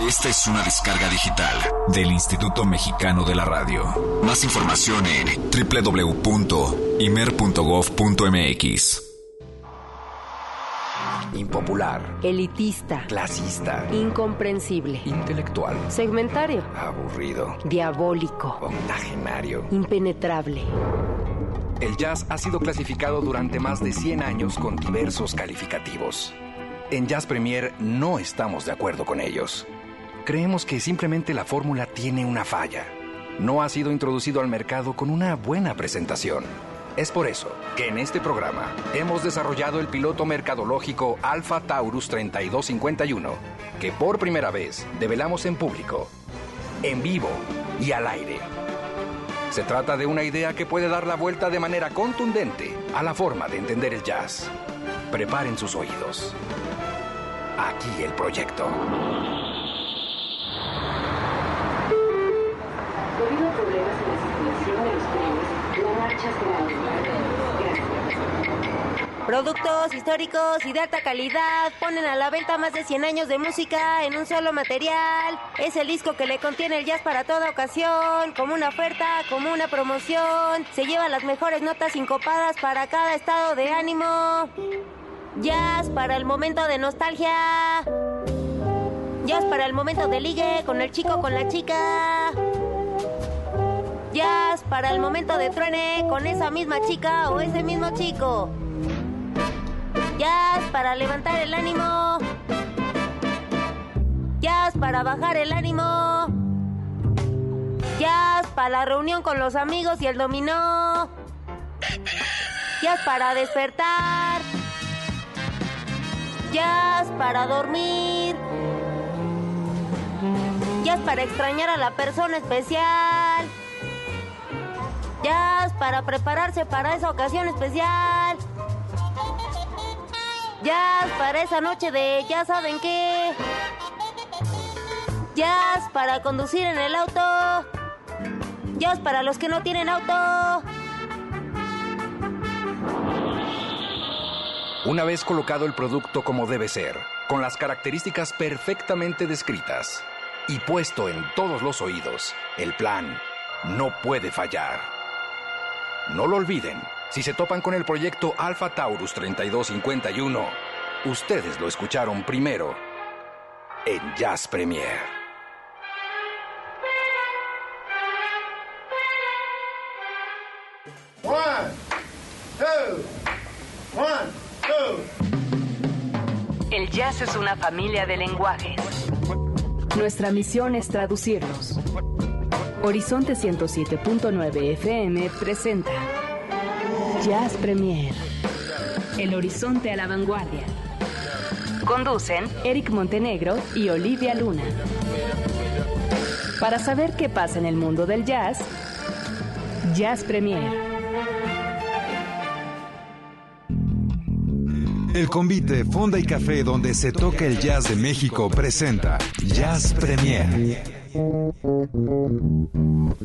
Esta es una descarga digital del Instituto Mexicano de la Radio. Más información en www.imer.gov.mx. Impopular. Elitista. Clasista. Incomprensible. Intelectual. Segmentario. Aburrido. Diabólico. Octogenario. Impenetrable. El jazz ha sido clasificado durante más de 100 años con diversos calificativos. En Jazz Premier no estamos de acuerdo con ellos. Creemos que simplemente la fórmula tiene una falla. No ha sido introducido al mercado con una buena presentación. Es por eso que en este programa hemos desarrollado el piloto mercadológico Alpha Taurus 3251, que por primera vez develamos en público, en vivo y al aire. Se trata de una idea que puede dar la vuelta de manera contundente a la forma de entender el jazz. Preparen sus oídos. Aquí el proyecto. Productos históricos y de alta calidad ponen a la venta más de 100 años de música en un solo material. Es el disco que le contiene el jazz para toda ocasión, como una oferta, como una promoción. Se lleva las mejores notas sincopadas para cada estado de ánimo. Jazz para el momento de nostalgia. Jazz para el momento de ligue con el chico con la chica. Jazz para el momento de truene con esa misma chica o ese mismo chico. Jazz para levantar el ánimo. Jazz para bajar el ánimo. Jazz para la reunión con los amigos y el dominó. Jazz para despertar. Jazz para dormir. Jazz para extrañar a la persona especial. Jazz para prepararse para esa ocasión especial. Jazz para esa noche de ya saben qué. Jazz para conducir en el auto. Jazz para los que no tienen auto. Una vez colocado el producto como debe ser, con las características perfectamente descritas y puesto en todos los oídos, el plan no puede fallar. No lo olviden, si se topan con el proyecto Alpha Taurus 3251, ustedes lo escucharon primero en Jazz Premier. One, two, one, two. El jazz es una familia de lenguajes. Nuestra misión es traducirlos. Horizonte 107.9 FM presenta Jazz Premier. El horizonte a la vanguardia. Conducen Eric Montenegro y Olivia Luna. Para saber qué pasa en el mundo del jazz, Jazz Premier. El convite Fonda y Café donde se toca el jazz de México presenta Jazz Premier. Thank you.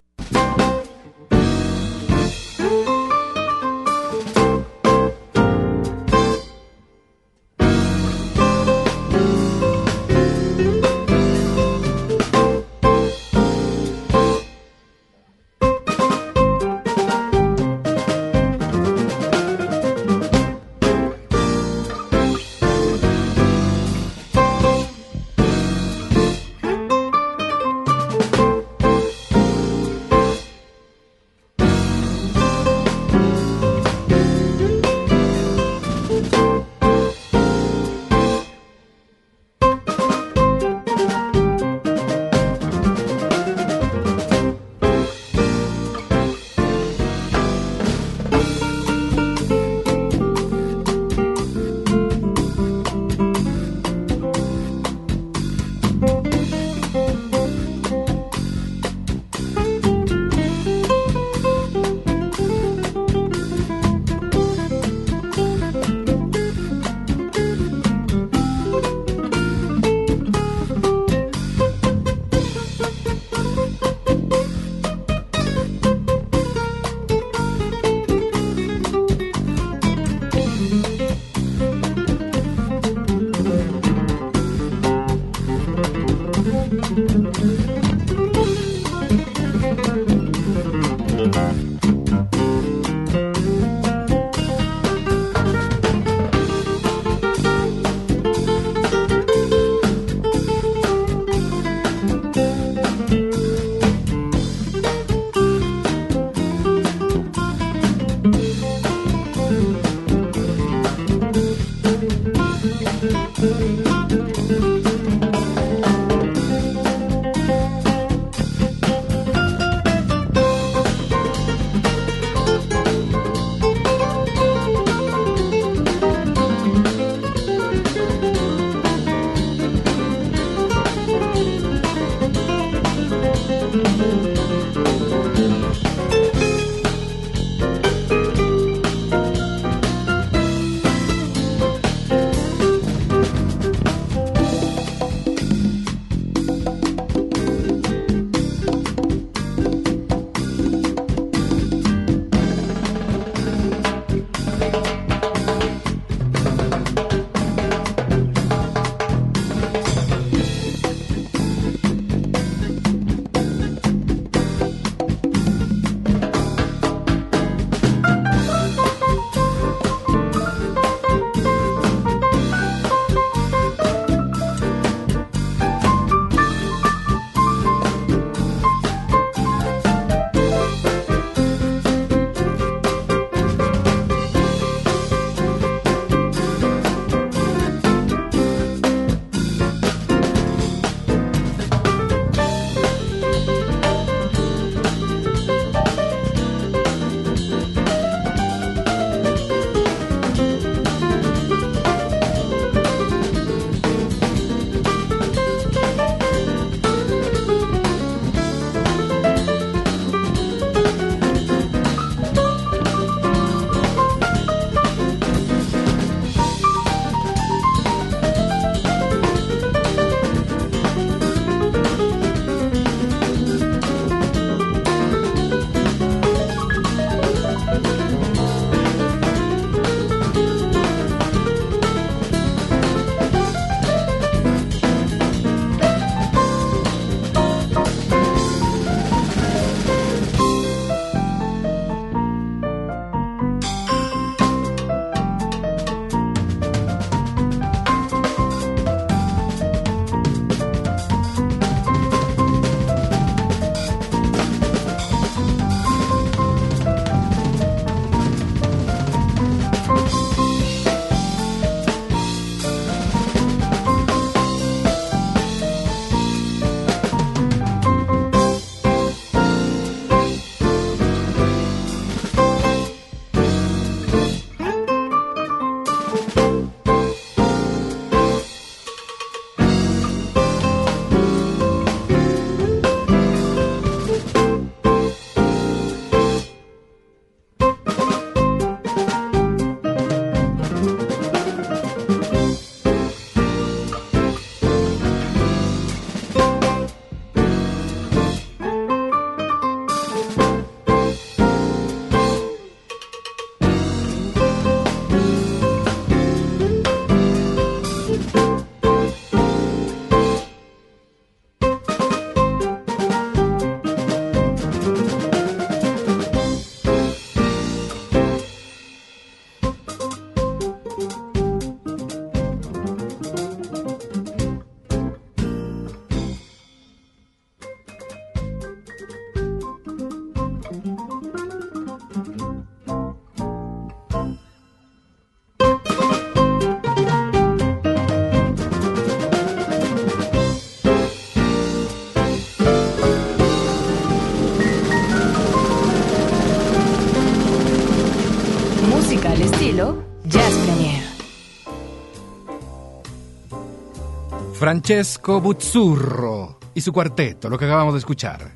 Francesco Buzzurro y su cuarteto, lo que acabamos de escuchar.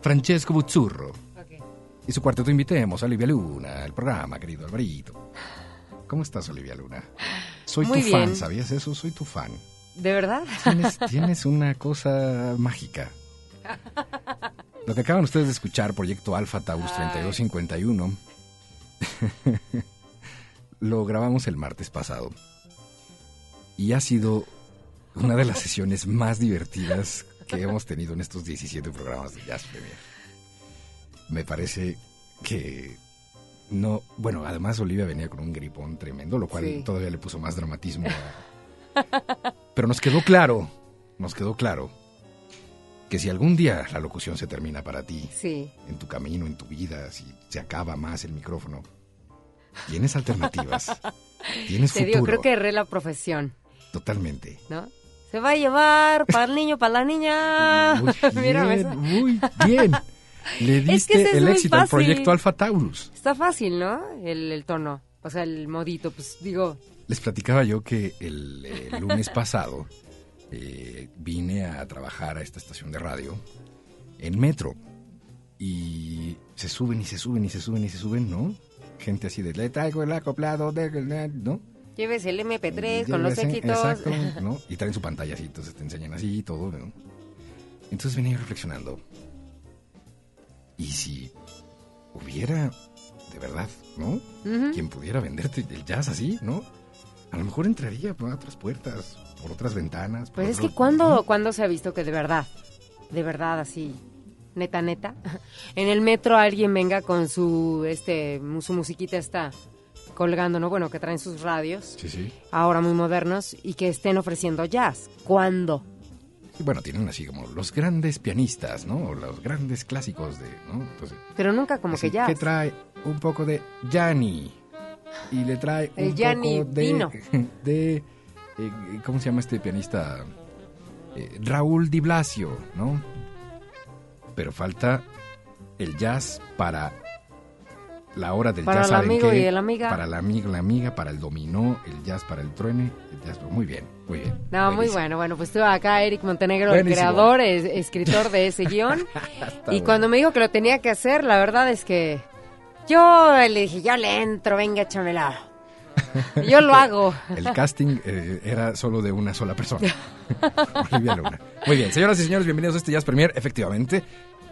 Francesco Buzzurro y su cuarteto invitemos a Olivia Luna, el programa, querido Alvarito. ¿Cómo estás, Olivia Luna? Soy Muy tu fan, bien. ¿sabías eso? Soy tu fan. ¿De verdad? Tienes, tienes una cosa mágica. Lo que acaban ustedes de escuchar, Proyecto Alfa Taurus 3251, lo grabamos el martes pasado. Y ha sido una de las sesiones más divertidas que hemos tenido en estos 17 programas de Jazz Premier. Me parece que no, bueno, además Olivia venía con un gripón tremendo, lo cual Sí. todavía le puso más dramatismo. a- Pero nos quedó claro, nos quedó claro que si algún día la locución se termina para ti, Sí. en tu camino, en tu vida, si se acaba más el micrófono, tienes alternativas, tienes Te futuro, digo, creo que erré la profesión, totalmente. ¿no? Se va a llevar para el niño, para la niña. Muy Mírame bien, esa. muy bien. Le Es que diste ese es el muy éxito al proyecto Alpha Taurus. Está fácil, ¿no? El, el tono. O sea, el modito, pues digo, Les platicaba yo que el, eh, lunes pasado eh, vine a trabajar a esta estación de radio en metro y se suben y se suben y se suben y se suben, ¿no? Gente así de, le traigo el acoplado, de, ¿no? Lleves el MP3 Y con los éxitos. Exacto, ¿no? Y traen su pantalla así, entonces te enseñan así y todo, ¿no? Entonces venía yo reflexionando. ¿Y si hubiera, de verdad, ¿no? Quien pudiera venderte el jazz así, ¿no? A lo mejor entraría por otras puertas, por otras ventanas. por Pues es que cuando, cuando se ha visto que de verdad, de verdad así, neta, neta, en el metro alguien venga con su, este, su musiquita está colgando, ¿no? Bueno, que traen sus radios, Sí, sí. ahora muy modernos, y que estén ofreciendo jazz. ¿Cuándo? Y bueno, tienen así como los grandes pianistas, ¿no? O los grandes clásicos de, ¿no? Entonces, Pero nunca como que jazz. que trae un poco de Gianni y le trae El un Gianni poco de, Pino. de eh, ¿cómo se llama este pianista? Eh, Raúl Di Blasio, ¿no? Pero falta el jazz para la hora del Para jazz. el ¿saben amigo qué? y la amiga. Para el amigo, la amiga, para el dominó, el jazz para el truene, el jazz, muy bien, muy bien. No, muy bueno. Bueno, pues estuvo acá Eric Montenegro, el creador, es- escritor de ese guion. Y bueno. cuando me dijo que lo tenía que hacer, la verdad es que yo le dije, yo le entro, venga, échamela. Yo lo hago. El casting eh, era solo de una sola persona. Olivia Luna. Muy bien, señoras y señores, bienvenidos a este Jazz Premier. Efectivamente,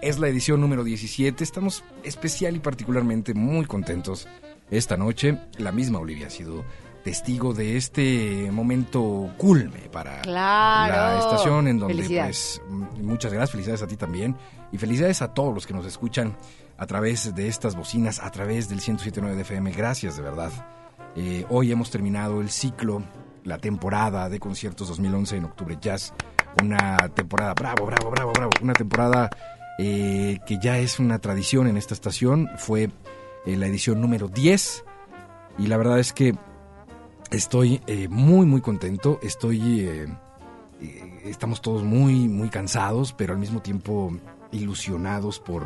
es la edición número 17. Estamos especial y particularmente muy contentos esta noche. La misma Olivia ha sido testigo de este momento culme para Claro. la estación en donde pues muchas gracias, felicidades a ti también y felicidades a todos los que nos escuchan a través de estas bocinas, a través del 107.9 de FM. Gracias de verdad. Eh, hoy hemos terminado el ciclo, la temporada de conciertos 2011 en Octubre Jazz. Una temporada, bravo, bravo, bravo, bravo. Una temporada eh, que ya es una tradición en esta estación. Fue eh, la edición número 10. Y la verdad es que estoy eh, muy, muy contento. Estoy. eh, estamos todos muy, muy cansados, pero al mismo tiempo ilusionados por,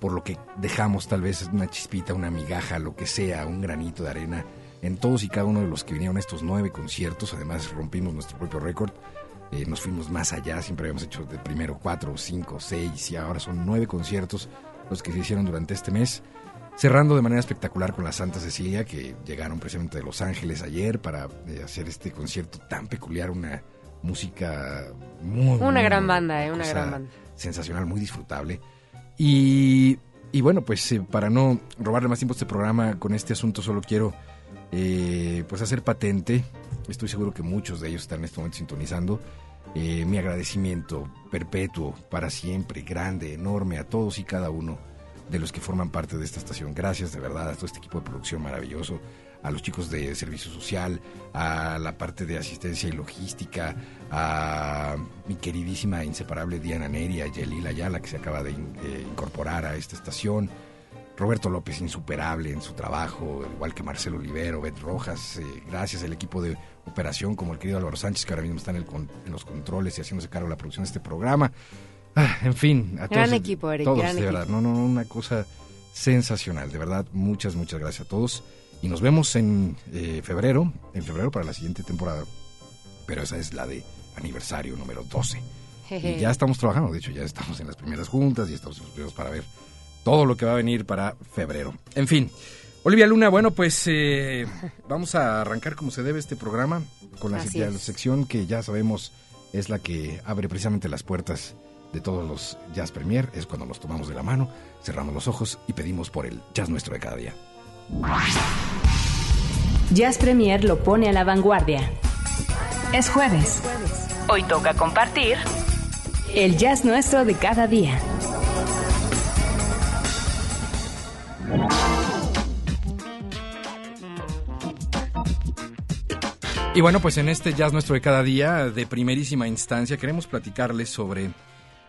por lo que dejamos, tal vez una chispita, una migaja, lo que sea, un granito de arena en todos y cada uno de los que vinieron a estos nueve conciertos. Además, rompimos nuestro propio récord. Eh, nos fuimos más allá, siempre habíamos hecho de primero cuatro, cinco, seis y ahora son nueve conciertos los que se hicieron durante este mes. Cerrando de manera espectacular con la Santa Cecilia, que llegaron precisamente de Los Ángeles ayer para eh, hacer este concierto tan peculiar, una música muy... Una muy, gran banda, eh, una sea, gran banda. Sensacional, muy disfrutable. Y, y bueno, pues eh, para no robarle más tiempo a este programa con este asunto, solo quiero eh, pues hacer patente, estoy seguro que muchos de ellos están en este momento sintonizando, eh, mi agradecimiento perpetuo, para siempre, grande, enorme, a todos y cada uno de los que forman parte de esta estación. Gracias de verdad a todo este equipo de producción maravilloso, a los chicos de servicio social, a la parte de asistencia y logística, a mi queridísima e inseparable Diana Neri, a Yelila Ayala, que se acaba de in- incorporar a esta estación. Roberto López, insuperable en su trabajo, igual que Marcelo Olivero, Bet Rojas, eh, gracias al equipo de operación, como el querido Álvaro Sánchez, que ahora mismo está en, el con- en los controles y haciéndose cargo de la producción de este programa. Ah, en fin, a Gran todos, equipo, Eric, todos, gran de equipo. verdad, no, no, no, una cosa sensacional, de verdad, muchas, muchas gracias a todos. Y nos vemos en eh, febrero, en febrero para la siguiente temporada, pero esa es la de aniversario número 12. Y ya estamos trabajando, de hecho ya estamos en las primeras juntas y estamos suscritos para ver todo lo que va a venir para febrero. En fin, Olivia Luna, bueno, pues eh, vamos a arrancar como se debe este programa con la, la sección que ya sabemos es la que abre precisamente las puertas de todos los Jazz Premier. Es cuando nos tomamos de la mano, cerramos los ojos y pedimos por el jazz nuestro de cada día. Jazz Premier lo pone a la vanguardia. Es jueves. Hoy toca compartir El jazz nuestro de cada día. Y bueno, pues en este Jazz Nuestro de cada día, de primerísima instancia, queremos platicarles sobre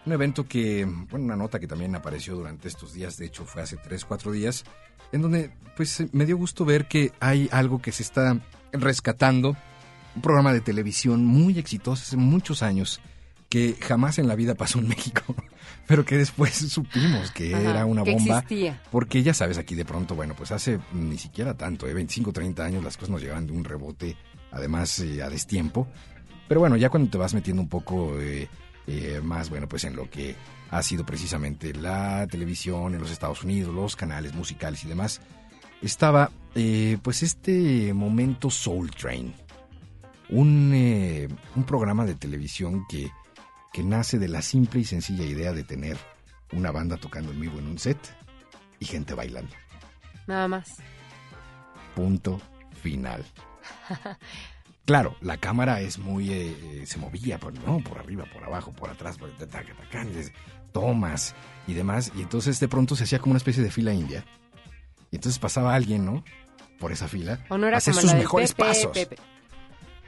un evento que, bueno, una nota que también apareció durante estos días, de hecho fue hace tres, cuatro días, en donde pues me dio gusto ver que hay algo que se está rescatando, un programa de televisión muy exitoso hace muchos años, que jamás en la vida pasó en México, pero que después supimos que Ajá, era una bomba. existía. Porque ya sabes, aquí de pronto, bueno, pues hace ni siquiera tanto, ¿eh? 25, 30 años las cosas nos llegaban de un rebote, además eh, a destiempo. Pero bueno, ya cuando te vas metiendo un poco eh, eh, más, bueno, pues en lo que ha sido precisamente la televisión en los Estados Unidos, los canales musicales y demás, estaba pues este momento Soul Train. Un, un programa de televisión que, que nace de la simple y sencilla idea de tener una banda tocando en vivo en un set y gente bailando. Nada más. Punto final. Claro, la cámara es muy... eh, eh, se movía, por, ¿no? por arriba, por abajo, por atrás, por taca, taca, des- tomas y demás. Y entonces de pronto se hacía como una especie de fila india. Y entonces pasaba alguien, ¿no? Por esa fila. O no era a hacer sus mejores Pepe, pasos. Pepe.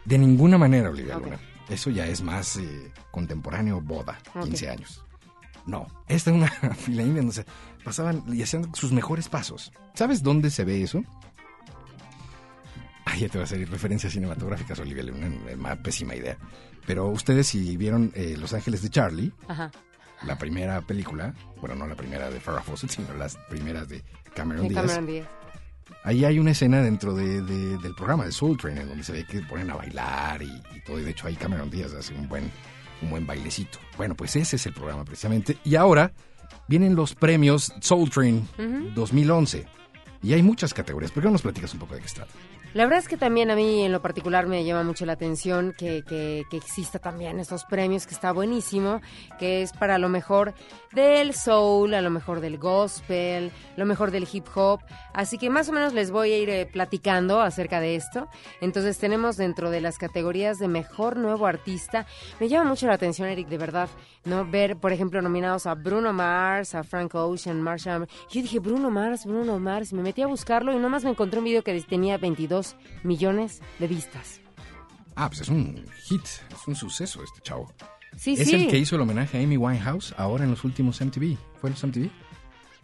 De ninguna manera, Olivia. Luna. Eso ya es más eh, contemporáneo, boda, Ok. 15 años. No, esta es una fila india donde se pasaban y hacían sus mejores pasos. ¿Sabes dónde se ve eso? Ay, ya te va a hacer referencias cinematográficas, Olivia Luna, una pésima idea. Pero ustedes si vieron eh, Los Ángeles de Charlie, Ajá. la primera película, bueno, no la primera de Farrah Fawcett, sino las primeras de Cameron De Díaz. Cameron Díaz. Ahí hay una escena dentro de, de- del programa de Soul Train en donde se ve que ponen a bailar y, y todo. Y de hecho ahí Cameron Díaz hace un buen, un buen bailecito. Bueno, pues ese es el programa precisamente. Y ahora vienen los premios Soul Train 2011. Y hay muchas categorías. ¿Por qué no nos platicas un poco de qué se trata? La verdad es que también a mí en lo particular me llama mucho la atención que, que, exista también estos premios, que está buenísimo, que es para lo mejor del soul, a lo mejor del gospel, lo mejor del hip hop. Así que más o menos les voy a ir eh, platicando acerca de esto. Entonces tenemos dentro de las categorías de mejor nuevo artista, me llama mucho la atención, Eric, de verdad, ¿no? Ver, por ejemplo, nominados a Bruno Mars, a Frank Ocean, Marshall. Yo dije, Bruno Mars, Bruno Mars, me metí a buscarlo y nomás me encontré un video que tenía 22 millones de vistas. Ah, pues es un hit, es un suceso este chavo. Sí, es sí. el que hizo el homenaje a Amy Winehouse ahora en los últimos MTV. ¿Fue en los MTV?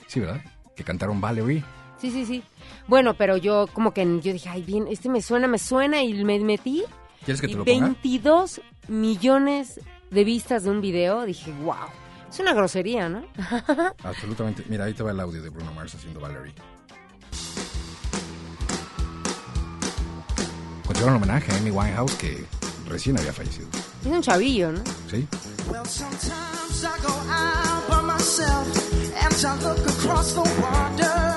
Sí, ¿verdad? Que cantaron Valerie. Sí, sí, sí. Bueno, pero yo como que yo dije, ay, bien, este me suena, me suena y me metí. ¿Quieres que te y lo ponga? 22 millones de vistas de un video. Dije, wow. Es una grosería, ¿no? Absolutamente. Mira, ahí te va el audio de Bruno Mars haciendo Valerie. Un homenaje a Amy Winehouse que recién había fallecido. Es un chavillo, ¿no? ¿Sí? Well, sometimes I go out by myself and I look across the water.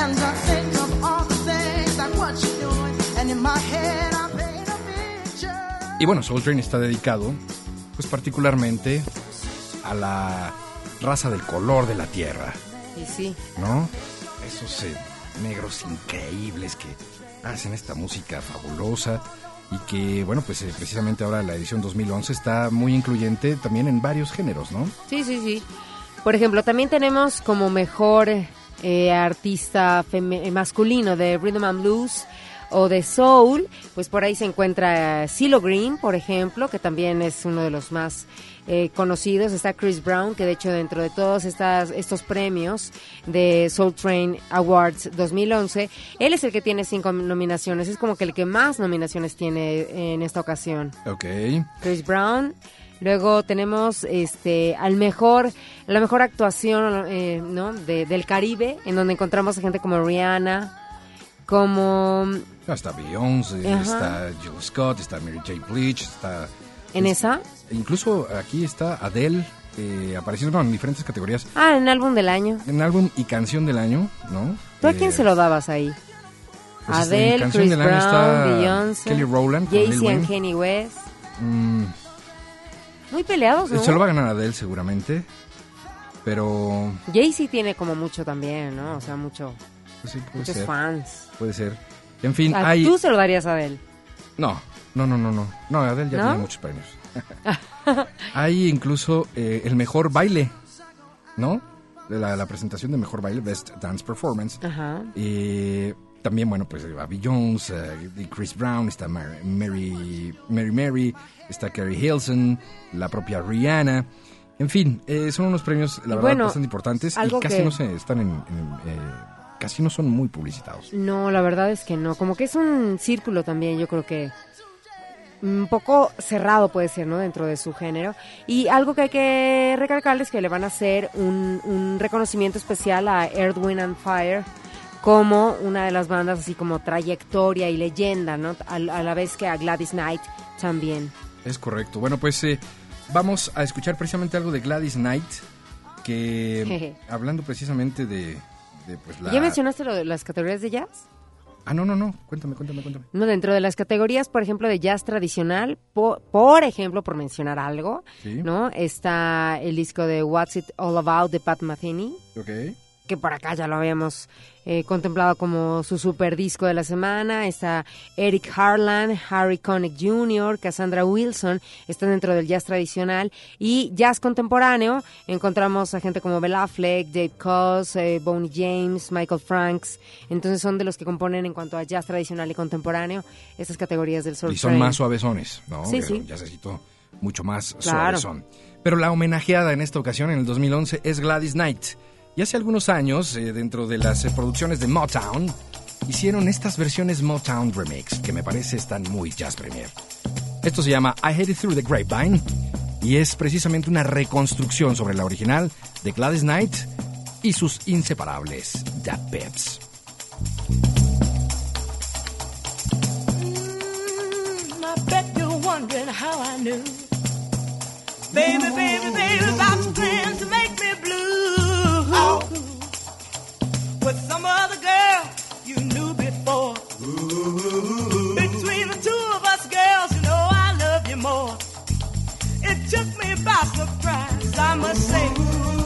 And I think of all the things like what you're doing. And in my head, I paint a picture. Y bueno, Soul Train está dedicado, pues particularmente a la raza del color de la tierra, Y sí. ¿no? Esos eh, negros increíbles que hacen esta música fabulosa y que, bueno, pues eh, precisamente ahora la edición 2011 está muy incluyente también en varios géneros, ¿no? Sí, sí, sí. Por ejemplo, también tenemos como mejor eh, artista eh, masculino de Rhythm and Blues o de Soul, pues por ahí se encuentra CeeLo Green, por ejemplo, que también es uno de los más eh, conocidos. Está Chris Brown, que de hecho dentro de todos estas, estos premios de Soul Train Awards 2011, él es el que tiene cinco nominaciones. Es como que el que más nominaciones tiene en esta ocasión. Ok. Chris Brown. Luego tenemos este al mejor, la mejor actuación eh, ¿no? de- del Caribe, en donde encontramos a gente como Rihanna, como Está Beyoncé, Ajá. está Jill Scott, está Mary J. Blige, está... en esa. Incluso aquí está Adele, eh, apareciendo en diferentes categorías. Ah, en álbum del año. En álbum y canción del año, ¿no? ¿Tú a Eh, quién se lo dabas ahí? pues, en Adele, canción Chris del año Brown, está Beyoncé, Kelly Rowland Jay-Z Wayne. and Kanye West. Mm, Muy peleados, ¿no? Se lo va a ganar Adele seguramente, pero Jay-Z tiene como mucho también, ¿no? O sea, mucho, pues sí, puede muchos ser. fans. Puede ser. En fin, Ah, hay... Tú se lo darías a Adele. No, no, no, no, no. No, Adele ya ¿No? tiene muchos premios. Hay incluso eh, el mejor baile, ¿no? La, la presentación de mejor baile, Best Dance Performance. Ajá. Eh, también, bueno, pues Abby Jones, eh, Chris Brown, está Mary, Mary, Mary Mary, está Carrie Hilson, la propia Rihanna. En fin, eh, son unos premios, la verdad, bueno, bastante importantes y casi que- no se están en, en, eh, casi no son muy publicitados. No, la verdad es que no. Como que es un círculo también, yo creo que un poco cerrado puede ser, ¿no? Dentro de su género. Y algo que hay que recalcar es que le van a hacer un, un reconocimiento especial a Earth, Wind and Fire como una de las bandas así como trayectoria y leyenda, ¿no? A, a la vez que a Gladys Knight también. Es correcto. Bueno, pues eh, vamos a escuchar precisamente algo de Gladys Knight, que hablando precisamente de, de, pues la... ¿Ya mencionaste lo de las categorías de jazz? Ah, no, no, no. Cuéntame, cuéntame, cuéntame. No, dentro de las categorías, por ejemplo, de jazz tradicional, po- por, ejemplo, por mencionar algo, Sí. ¿no? Está el disco de What's It All About de Pat Metheny, Ok. Que por acá ya lo habíamos eh, contemplado como su super disco de la semana. Está Eric Harlan, Harry Connick Jr., Cassandra Wilson, están dentro del jazz tradicional. Y jazz contemporáneo, encontramos a gente como Bel Affleck, Dave Koz, eh, Boney James, Michael Franks. Entonces son de los que componen en cuanto a jazz tradicional y contemporáneo estas categorías del Soul Y son Train. más suavezones, ¿no? Sí, sí. Ya necesito mucho más Claro. suavezón. Pero la homenajeada en esta ocasión, en el 2011, es Gladys Knight. Y hace algunos años, eh, dentro de las eh, producciones de Motown, hicieron estas versiones Motown Remix, que me parece están muy jazz premier. Esto se llama I Headed Through the Grapevine, y es precisamente una reconstrucción sobre la original de Gladys Knight y sus inseparables Da Peps. Mm. Baby, baby, baby, With some other girl you knew before. Between the two of us girls, you know I love you more. It took me by surprise, I must say.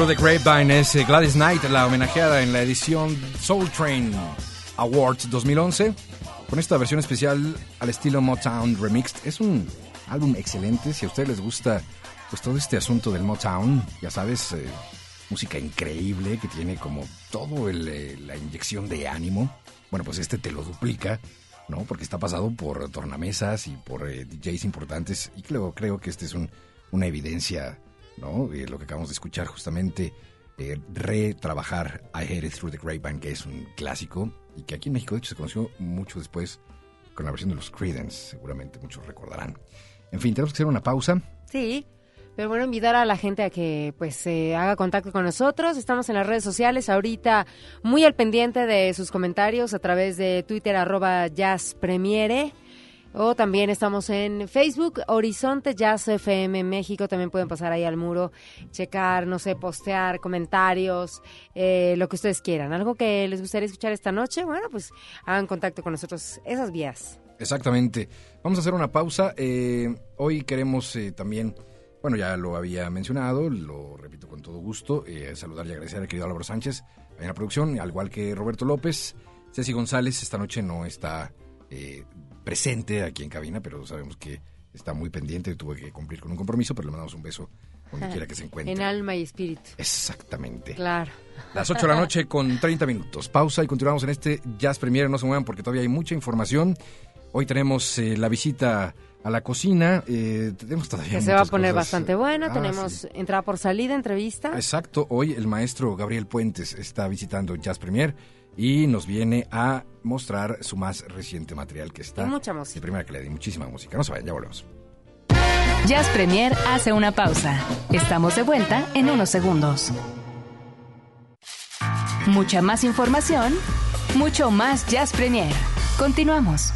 Through the Grapevine es eh, Gladys Knight, la homenajeada en la edición Soul Train Awards 2011, con esta versión especial al estilo Motown Remixed. Es un álbum excelente, si a ustedes les gusta pues todo este asunto del Motown, ya sabes, eh, música increíble que tiene como todo el, eh, la inyección de ánimo. Bueno, pues este te lo duplica, ¿no? Porque está pasado por tornamesas y por eh, DJs importantes y creo, creo que este es un, una evidencia, ¿no? Lo que acabamos de escuchar justamente, eh, retrabajar I Heard It Through the Grapevine, que es un clásico y que aquí en México de hecho se conoció mucho después con la versión de los Creedence, seguramente muchos recordarán. En fin, tenemos que hacer una pausa. Sí. Pero bueno, invitar a la gente a que pues se haga contacto con nosotros. Estamos en las redes sociales ahorita muy al pendiente de sus comentarios a través de Twitter arroba jazzpremiere. O también estamos en Facebook, Horizonte Jazz FM México. También pueden pasar ahí al muro, checar, no sé, postear comentarios, eh, lo que ustedes quieran. Algo que les gustaría escuchar esta noche, bueno, pues hagan contacto con nosotros. Esas vías. Exactamente. Vamos a hacer una pausa. Eh, hoy queremos eh, también, bueno, ya lo había mencionado, lo repito con todo gusto, eh, saludar y agradecer al querido Álvaro Sánchez en la producción, al igual que Roberto López. Ceci González esta noche no está eh, presente aquí en cabina, pero sabemos que está muy pendiente, tuvo que cumplir con un compromiso, pero le mandamos un beso donde quiera que se encuentre. En alma y espíritu. Exactamente. Claro. Las 8 de la noche con 30 minutos. Pausa y continuamos en este Jazz Premier. No se muevan porque todavía hay mucha información. Hoy tenemos eh, la visita a la cocina. Eh, tenemos todavía Que se va a poner cosas. bastante buena. Ah, Tenemos sí. entrada por salida, entrevista. Exacto. Hoy el maestro Gabriel Puentes está visitando Jazz Premier y nos viene a mostrar su más reciente material que está Y mucha música. de primera calidad y muchísima música. No se vayan, ya volvemos. Jazz Premier hace una pausa. Estamos de vuelta en unos segundos. Mucha más información, mucho más Jazz Premier. Continuamos.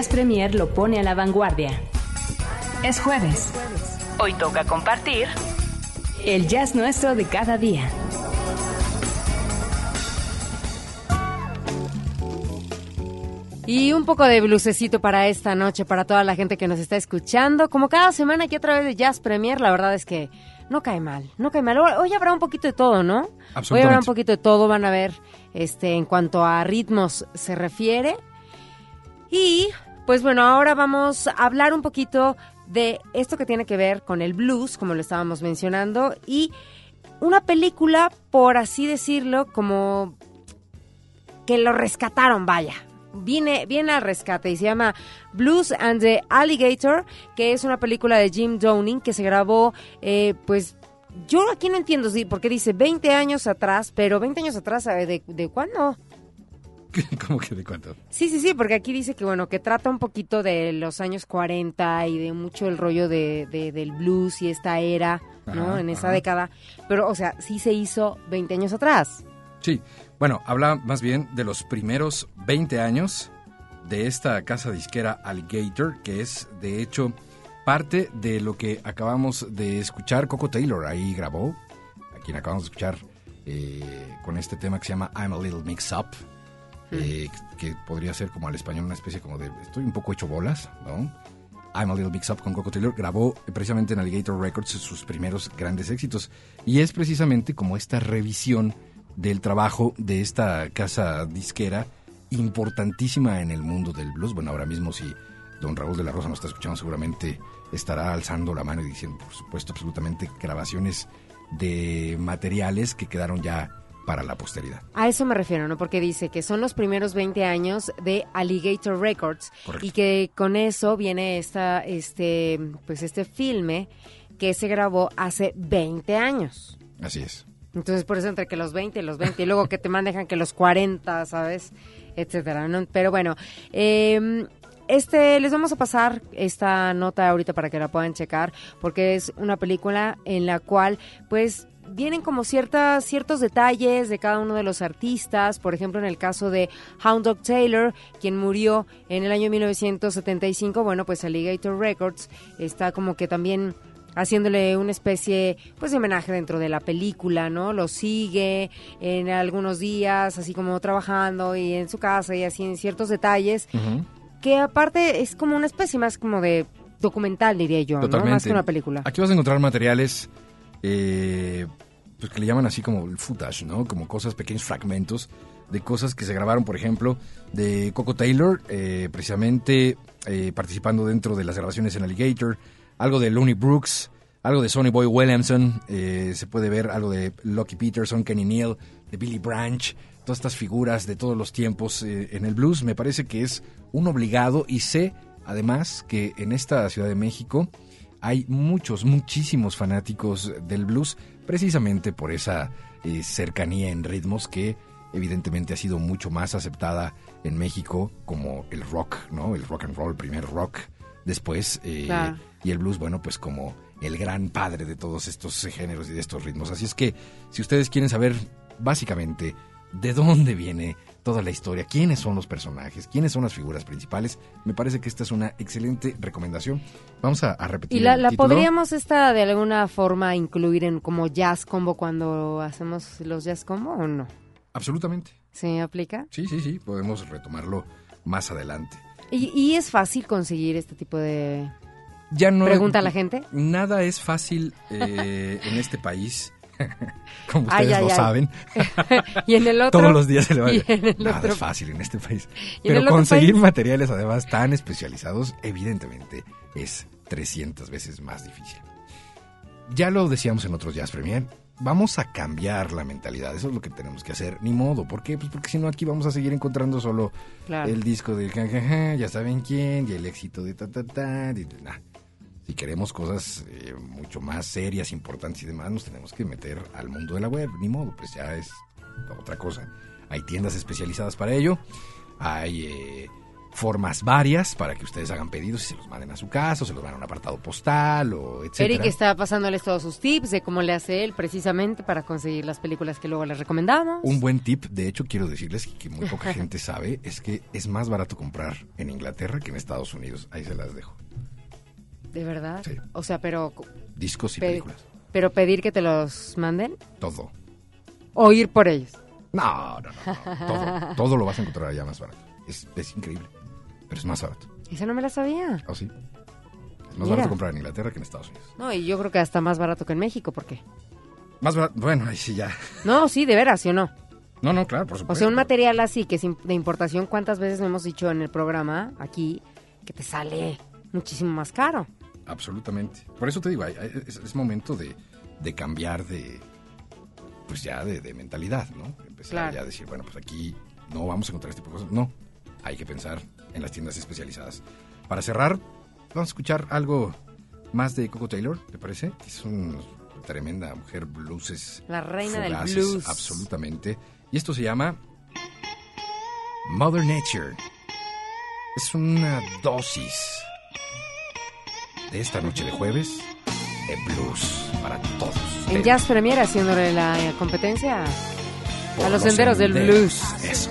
Jazz Premier lo pone a la vanguardia. Es jueves. Hoy toca compartir El jazz nuestro de cada día. Y un poco de blusecito para esta noche, para toda la gente que nos está escuchando. Como cada semana aquí a través de Jazz Premier, la verdad es que no cae mal, no cae mal. Hoy, habrá un poquito de todo, ¿no? Hoy habrá un poquito de todo, van a ver, este, en cuanto a ritmos se refiere. Y, pues bueno, ahora vamos a hablar un poquito de esto que tiene que ver con el blues, como lo estábamos mencionando, y una película, por así decirlo, como que lo rescataron, vaya. Viene, viene al rescate y se llama Blues and the Alligator, que es una película de Jim Downing que se grabó, eh, pues yo aquí no entiendo, sí, porque dice 20 años atrás, pero 20 años atrás, ¿sabe ¿de, de cuándo? ¿Cómo que de cuánto? Sí, sí, sí, porque aquí dice que, bueno, que trata un poquito de los años 40 y de mucho el rollo de, de- del blues y esta era, ¿no? En esa ajá. década. Pero, o sea, sí se hizo 20 años atrás. Sí, bueno, habla más bien de los primeros 20 años de esta casa disquera Alligator, que es de hecho parte de lo que acabamos de escuchar. Coco Taylor ahí grabó, a quien acabamos de escuchar eh, con este tema que se llama I'm a Little Mix Up, eh, que podría ser como al español una especie como de estoy un poco hecho bolas, ¿no? I'm a Little Mix Up con Coco Taylor grabó precisamente en Alligator Records sus primeros grandes éxitos y es precisamente como esta revisión del trabajo de esta casa disquera importantísima en el mundo del blues. Bueno, ahora mismo si don Raúl de la Rosa nos está escuchando seguramente estará alzando la mano y diciendo, por supuesto, absolutamente grabaciones de materiales que quedaron ya para la posteridad. A eso me refiero, ¿no? Porque dice que son los primeros 20 años de Alligator Records Correcto. y que con eso viene esta, este, pues este filme que se grabó hace 20 años. Así es. Entonces, por eso entre que los 20 y los 20, y luego que te manejan que los 40, ¿sabes? Etcétera, ¿no? Pero bueno, eh, este, les vamos a pasar esta nota ahorita para que la puedan checar, porque es una película en la cual, pues, vienen como ciertas, ciertos detalles de cada uno de los artistas. Por ejemplo, en el caso de Hound Dog Taylor, quien murió en el año 1975, bueno, pues Alligator Records está como que también haciéndole una especie pues de homenaje dentro de la película, ¿no? Lo sigue en algunos días, así como trabajando y en su casa y así en ciertos detalles, que aparte es como una especie más como de documental, diría yo. Más que una película. Aquí vas a encontrar materiales eh, pues que le llaman así como el footage, ¿no? Como cosas, pequeños fragmentos de cosas que se grabaron, por ejemplo, de Coco Taylor, eh, precisamente eh, participando dentro de las grabaciones en Alligator, algo de Looney Brooks, algo de Sonny Boy Williamson, eh, se puede ver algo de Lucky Peterson, Kenny Neal, de Billy Branch, todas estas figuras de todos los tiempos eh, en el blues. Me parece que es un obligado y sé, además, que en esta Ciudad de México hay muchos, muchísimos fanáticos del blues, precisamente por esa eh, cercanía en ritmos que evidentemente ha sido mucho más aceptada en México como el rock, ¿no? El rock and roll, primer rock, después, eh, Claro. y el blues, bueno, pues como el gran padre de todos estos géneros y de estos ritmos. Así es que, si ustedes quieren saber básicamente de dónde viene toda la historia, quiénes son los personajes, quiénes son las figuras principales, me parece que esta es una excelente recomendación. Vamos a, a repetir. Y la, el la título. podríamos esta de alguna forma incluir en como jazz combo cuando hacemos los jazz combo o no? Absolutamente. ¿Se aplica? Sí, sí, sí, podemos retomarlo más adelante. ¿Y, y es fácil conseguir este tipo de... Ya no ¿Pregunta a la gente? Nada es fácil eh, en este país, como ustedes ay, lo ay. saben. Y en el otro- Todos los días se le va el Nada otro- es fácil en este país. ¿Y en Pero conseguir país? materiales además tan especializados, evidentemente, es 300 veces más difícil. Ya lo decíamos en otros Jazz Premier, vamos a cambiar la mentalidad, eso es lo que tenemos que hacer, ni modo, ¿por qué? Pues porque si no aquí vamos a seguir encontrando solo Claro. el disco de ja, ja, ja, ya saben quién, y el éxito de ta ta ta, y, nah. Si queremos cosas eh, mucho más serias, importantes y demás, nos tenemos que meter al mundo de la web, ni modo, pues ya es otra cosa. Hay tiendas especializadas para ello, hay eh, formas varias para que ustedes hagan pedidos y se los manden a su casa, o se los manden a un apartado postal, o etcétera. Eric está pasándoles todos sus tips de cómo le hace él precisamente para conseguir las películas que luego les recomendamos. Un buen tip, de hecho, quiero decirles que muy poca gente sabe, es que es más barato comprar en Inglaterra que en Estados Unidos. Ahí se las dejo. ¿De verdad? Sí. O sea, pero... Discos y pe- películas. Pero pedir que te los manden Todo. o ir por ellos. No, no, no. no. Todo, todo lo vas a encontrar allá más barato. Es, es increíble. pero es más barato. Esa no me la sabía. ¿O sí? Es más Mira. barato comprar en Inglaterra que en Estados Unidos. No, y yo creo que hasta más barato que en México, ¿por qué? Más barato, bueno, ahí sí ya. No, sí, de veras, ¿sí o no? No, no, claro, por O supuesto. sea, un material así que es de importación, ¿cuántas veces no hemos dicho en el programa aquí que te sale muchísimo más caro? Absolutamente. Por eso te digo, es, es momento de, de cambiar de, pues ya de, de mentalidad, ¿no? Empezar Claro. ya a decir, bueno, pues aquí no vamos a encontrar este tipo de cosas. No, hay que pensar en las tiendas especializadas. Para cerrar, vamos a escuchar algo más de Coco Taylor, ¿te parece? Es una tremenda mujer blueses. La reina del fugaces, blues. Absolutamente. Y esto se llama Mother Nature. Es una dosis de esta noche de jueves de blues para todos. En Jazz Premier haciéndole la competencia a los senderos del blues. Eso.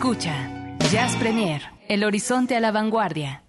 Escucha Jazz Premier, el horizonte a la vanguardia.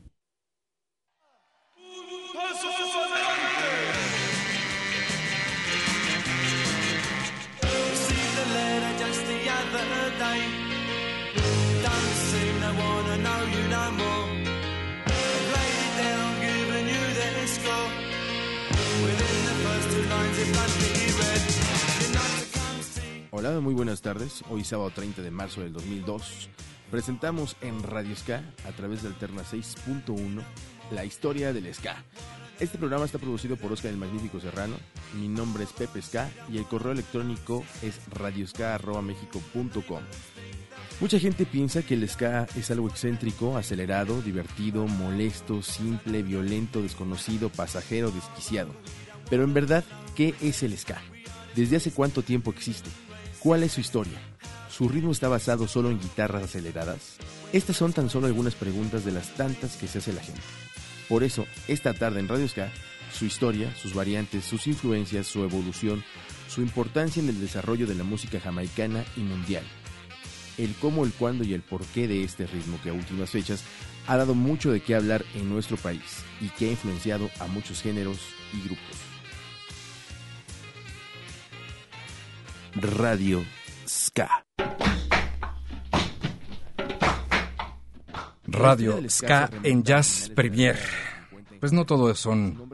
Hola, muy buenas tardes. Hoy sábado 30 de marzo del 2002 presentamos en Radio Ska a través de Alterna 6.1 la historia del Ska. Este programa está producido por Oscar el Magnífico Serrano. Mi nombre es Pepe Ska y el correo electrónico es radioska.mexico.com. Mucha gente piensa que el ska es algo excéntrico, acelerado, divertido, molesto, simple, violento, desconocido, pasajero, desquiciado. Pero en verdad, ¿qué es el ska? ¿Desde hace cuánto tiempo existe? ¿Cuál es su historia? ¿Su ritmo está basado solo en guitarras aceleradas? Estas son tan solo algunas preguntas de las tantas que se hace la gente. Por eso, esta tarde en Radio Ska, su historia, sus variantes, sus influencias, su evolución, su importancia en el desarrollo de la música jamaicana y mundial. El cómo, el cuándo y el porqué de este ritmo que a últimas fechas ha dado mucho de qué hablar en nuestro país y que ha influenciado a muchos géneros y grupos. Radio Ska. Radio Ska en Jazz Premier. Pues no todo son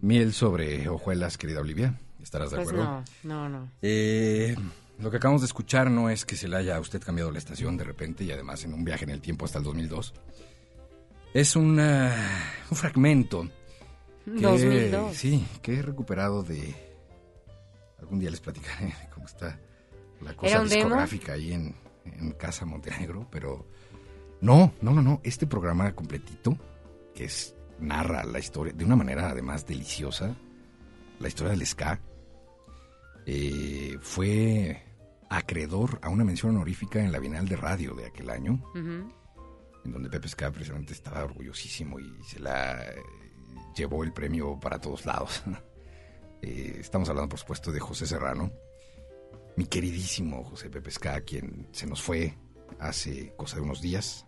miel sobre hojuelas, querida Olivia. ¿Estarás de Pues acuerdo? no, no, no. Eh, lo que acabamos de escuchar no es que se le haya a usted cambiado la estación de repente y además en un viaje en el tiempo hasta el 2002. Es una- un fragmento. que- 2002. Sí, que he recuperado de... Algún día les platicaré cómo está la cosa discográfica ahí en, en Casa Montenegro, pero... No, no, no, no. Este programa completito, que es narra la historia de una manera además deliciosa, la historia del ska, eh, fue acreedor a una mención honorífica en la Bienal de Radio de aquel año, en donde Pepe Ska precisamente estaba orgullosísimo y se la eh, llevó el premio para todos lados. Eh, estamos hablando, por supuesto, de José Serrano, mi queridísimo José Pepe Ska, quien se nos fue hace cosa de unos días.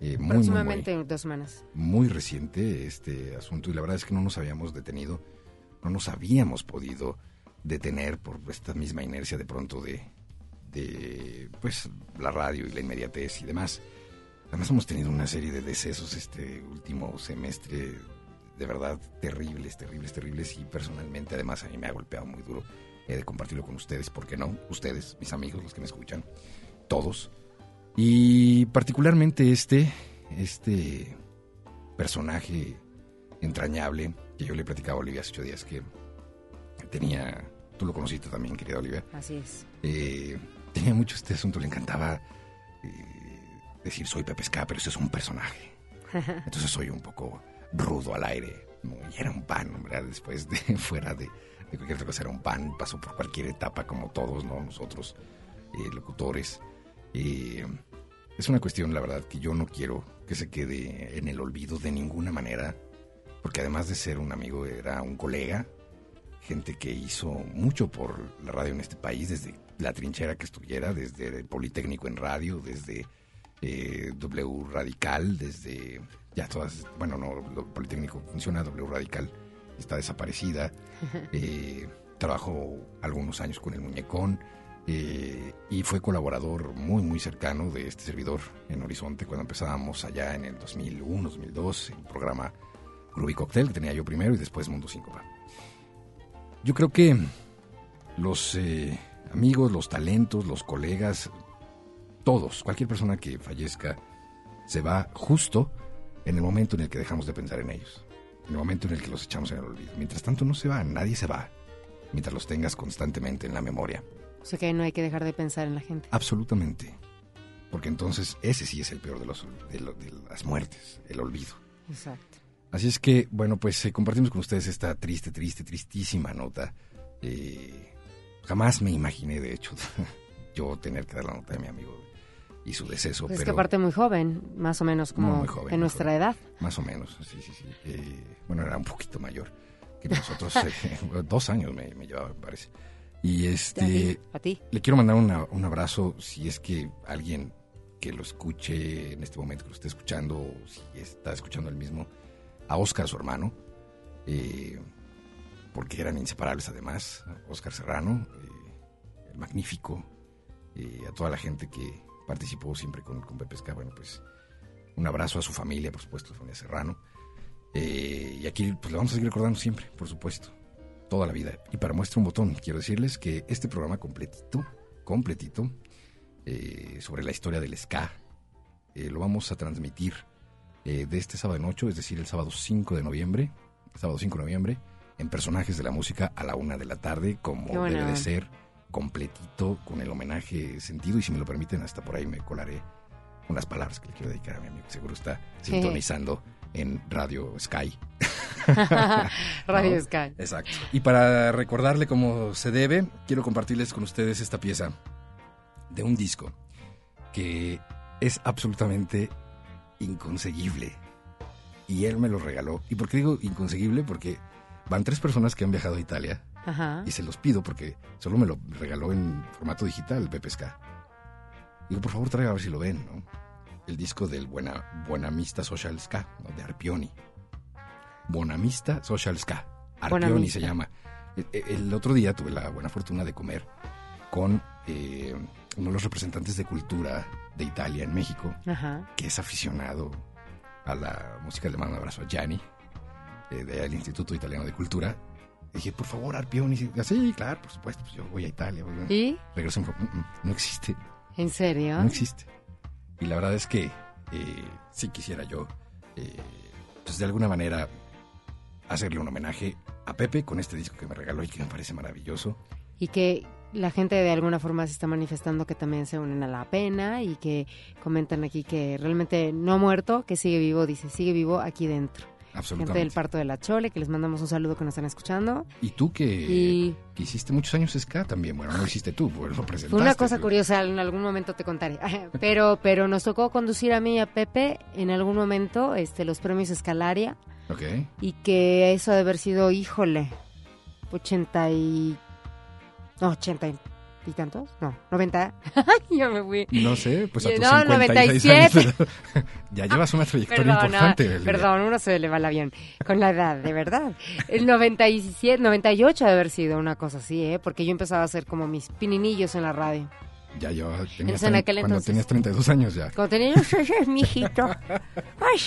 Eh, muy, muy, muy- Próximamente en dos semanas. muy reciente este asunto y la verdad es que no nos habíamos detenido, no nos habíamos podido detener por esta misma inercia de pronto de, de pues la radio y la inmediatez y demás. Además hemos tenido una serie de decesos este último semestre de verdad terribles, terribles, terribles y personalmente además a mí me ha golpeado muy duro. He de compartirlo con ustedes, ¿por qué no? Ustedes, mis amigos, los que me escuchan, todos. Y particularmente este, este personaje entrañable que yo le platicaba a Olivia hace ocho días que tenía, tú lo conociste también, querida Olivia, Así es. eh, tenía mucho este asunto, le encantaba eh, decir soy Pepe Ska, pero ese es un personaje. Entonces soy un poco rudo al aire. Y era un pan, ¿verdad? Después de fuera de, cualquier otra cosa, era un pan. Pasó por cualquier etapa, como todos, ¿no? Nosotros, eh, locutores. Es una cuestión, la verdad, que yo no quiero que se quede en el olvido de ninguna manera. Porque además de ser un amigo, era un colega. Gente que hizo mucho por la radio en este país, desde la trinchera que estuviera, desde el Politécnico en radio, desde eh, W Radical, desde ya todas, bueno, no, lo Politécnico funciona, W Radical está desaparecida. Eh, trabajó algunos años con el Muñecón eh, y fue colaborador muy, muy cercano de este servidor en Horizonte cuando empezábamos allá en el 2001, 2002, el programa Groovy Cocktail que tenía yo primero y después Mundo 5 Yo creo que los eh, amigos, los talentos, los colegas, todos, cualquier persona que fallezca, se va justo en el momento en el que dejamos de pensar en ellos, en el momento en el que los echamos en el olvido. Mientras tanto no se va, nadie se va, mientras los tengas constantemente en la memoria. O sea que no hay que dejar de pensar en la gente. Absolutamente. Porque entonces ese sí es el peor de, los, de, lo- de las muertes, el olvido. Exacto. Así es que, bueno, pues eh, compartimos con ustedes esta triste, triste, tristísima nota. Eh, jamás me imaginé, de hecho, yo tener que dar la nota de mi amigo y su deceso, Pues es que pero aparte muy joven, más o menos como Muy, joven, en nuestra joven. edad. más o menos, sí, sí, sí. Eh, bueno, era un poquito mayor que nosotros, eh, dos años me, me llevaba, me parece. Y este, A ti. le quiero mandar una- un abrazo si es que alguien que lo escuche en este momento, que lo esté escuchando, o si está escuchando el mismo, a Oscar, su hermano, eh, porque eran inseparables además, Oscar Serrano, el magnífico, a toda la gente que participó siempre con, con Pepe Ska, bueno, pues un abrazo a su familia, por supuesto, la familia Serrano. Eh, y aquí pues le vamos a seguir recordando siempre, por supuesto, toda la vida. Y para muestra un botón, quiero decirles que este programa completito, completito, eh, sobre la historia del ska, eh, lo vamos a transmitir eh, de este sábado en 8, es decir, el sábado 5 de noviembre, sábado 5 de noviembre, en Personajes de la Música a la una de la tarde, como debe de ser, completito, con el homenaje sentido, y si me lo permiten, hasta por ahí me colaré unas palabras que le quiero dedicar a mi amigo, que seguro está sintonizando en Radio Sky. Radio ¿No? Sky. Exacto. Y para recordarle cómo se debe, quiero compartirles con ustedes esta pieza de un disco que es absolutamente inconseguible. Y él me lo regaló. ¿Y por qué digo inconseguible? Porque van tres personas que han viajado a Italia Ajá. y se los pido porque solo me lo regaló en formato digital, Pepe Ska. Digo, por favor, traiga a ver si lo ven, ¿no? El disco del Buena, Buenamista Social Ska, ¿no? de Arpioni. Buenamista Social Ska. Arpioni se llama. E- e- El otro día tuve la buena fortuna de comer con eh, uno de los representantes de cultura de Italia en México, Ajá. que es aficionado a la música. Le mando un abrazo a Gianni, eh, del Instituto Italiano de Cultura. Dije, por favor, Arpioni. Sí, Sí, claro, por supuesto. Pues yo voy a Italia. voy a- ¿Y? Regreso. Mm, mm, No existe. ¿En serio? No existe. Y la verdad es que eh, sí quisiera yo, eh, pues de alguna manera, hacerle un homenaje a Pepe con este disco que me regaló y que me parece maravilloso. y que la gente de alguna forma se está manifestando que también se unen a la pena y que comentan aquí que realmente no ha muerto, que sigue vivo, dice, sigue vivo aquí dentro. Gente Absolutamente. del parto de la Chole, que les mandamos un saludo que nos están escuchando. Y tú que, Y- que hiciste muchos años ska también. Bueno, no lo hiciste tú, pues lo presentaste. Fue una cosa tú. curiosa, en algún momento te contaré. Pero, pero nos tocó conducir a mí y a Pepe en algún momento este, los premios Escalaria Ok. y que eso de haber sido, híjole, 80 y... No, 80 y y tantos, no, 90. ya me fui. No sé, pues a Y- tus no, 56 años, 97. ya llevas una trayectoria Perdona, importante. Belén. perdón, uno se le va el avión con la edad, de verdad. El 97, 98 de haber sido una cosa así, ¿eh? Porque yo empezaba a hacer como mis pininillos en la radio. Ya yo tenías, Entonces, en aquel cuando entonces- tenías 32 años ya. Cuando tenía yo, es mi hijito. Ay,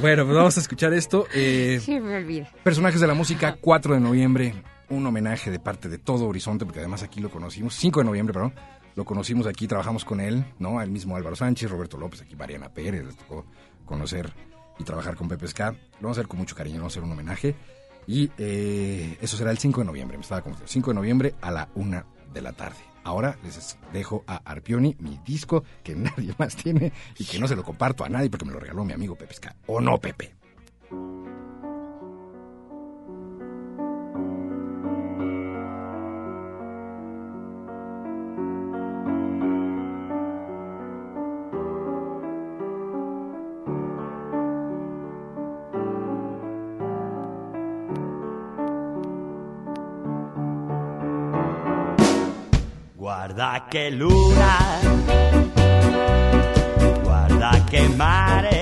Bueno, pues vamos a escuchar esto. Eh, sí, me olvida. Personajes de la música, 4 de noviembre, un homenaje de parte de todo Horizonte, porque además aquí lo conocimos, 5 de noviembre, perdón, lo conocimos aquí, trabajamos con él, ¿no? El mismo Álvaro Sánchez, Roberto López, aquí Mariana Pérez, les tocó conocer y trabajar con Pepe Ska. Lo vamos a hacer con mucho cariño, vamos a hacer un homenaje. Y eh, eso será el 5 de noviembre, me estaba confundiendo, 5 de noviembre a la 1 de la tarde. Ahora les dejo a Arpioni mi disco que nadie más tiene y que no se lo comparto a nadie porque me lo regaló mi amigo Pepe Ska. ¿O no, Pepe? Guarda che luna, guarda che mare,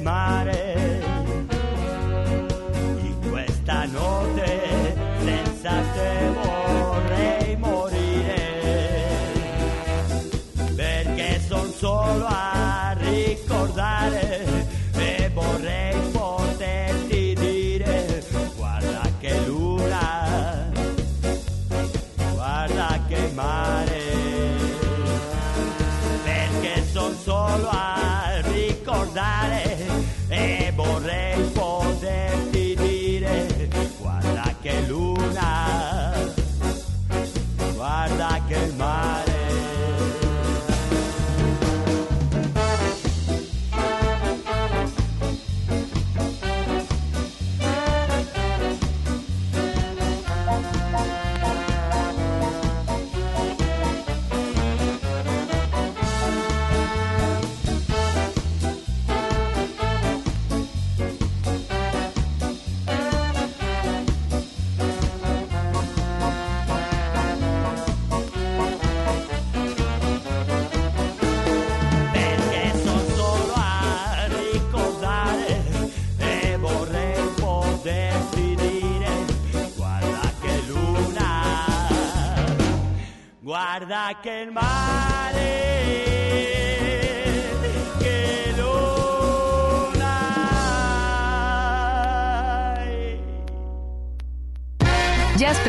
mare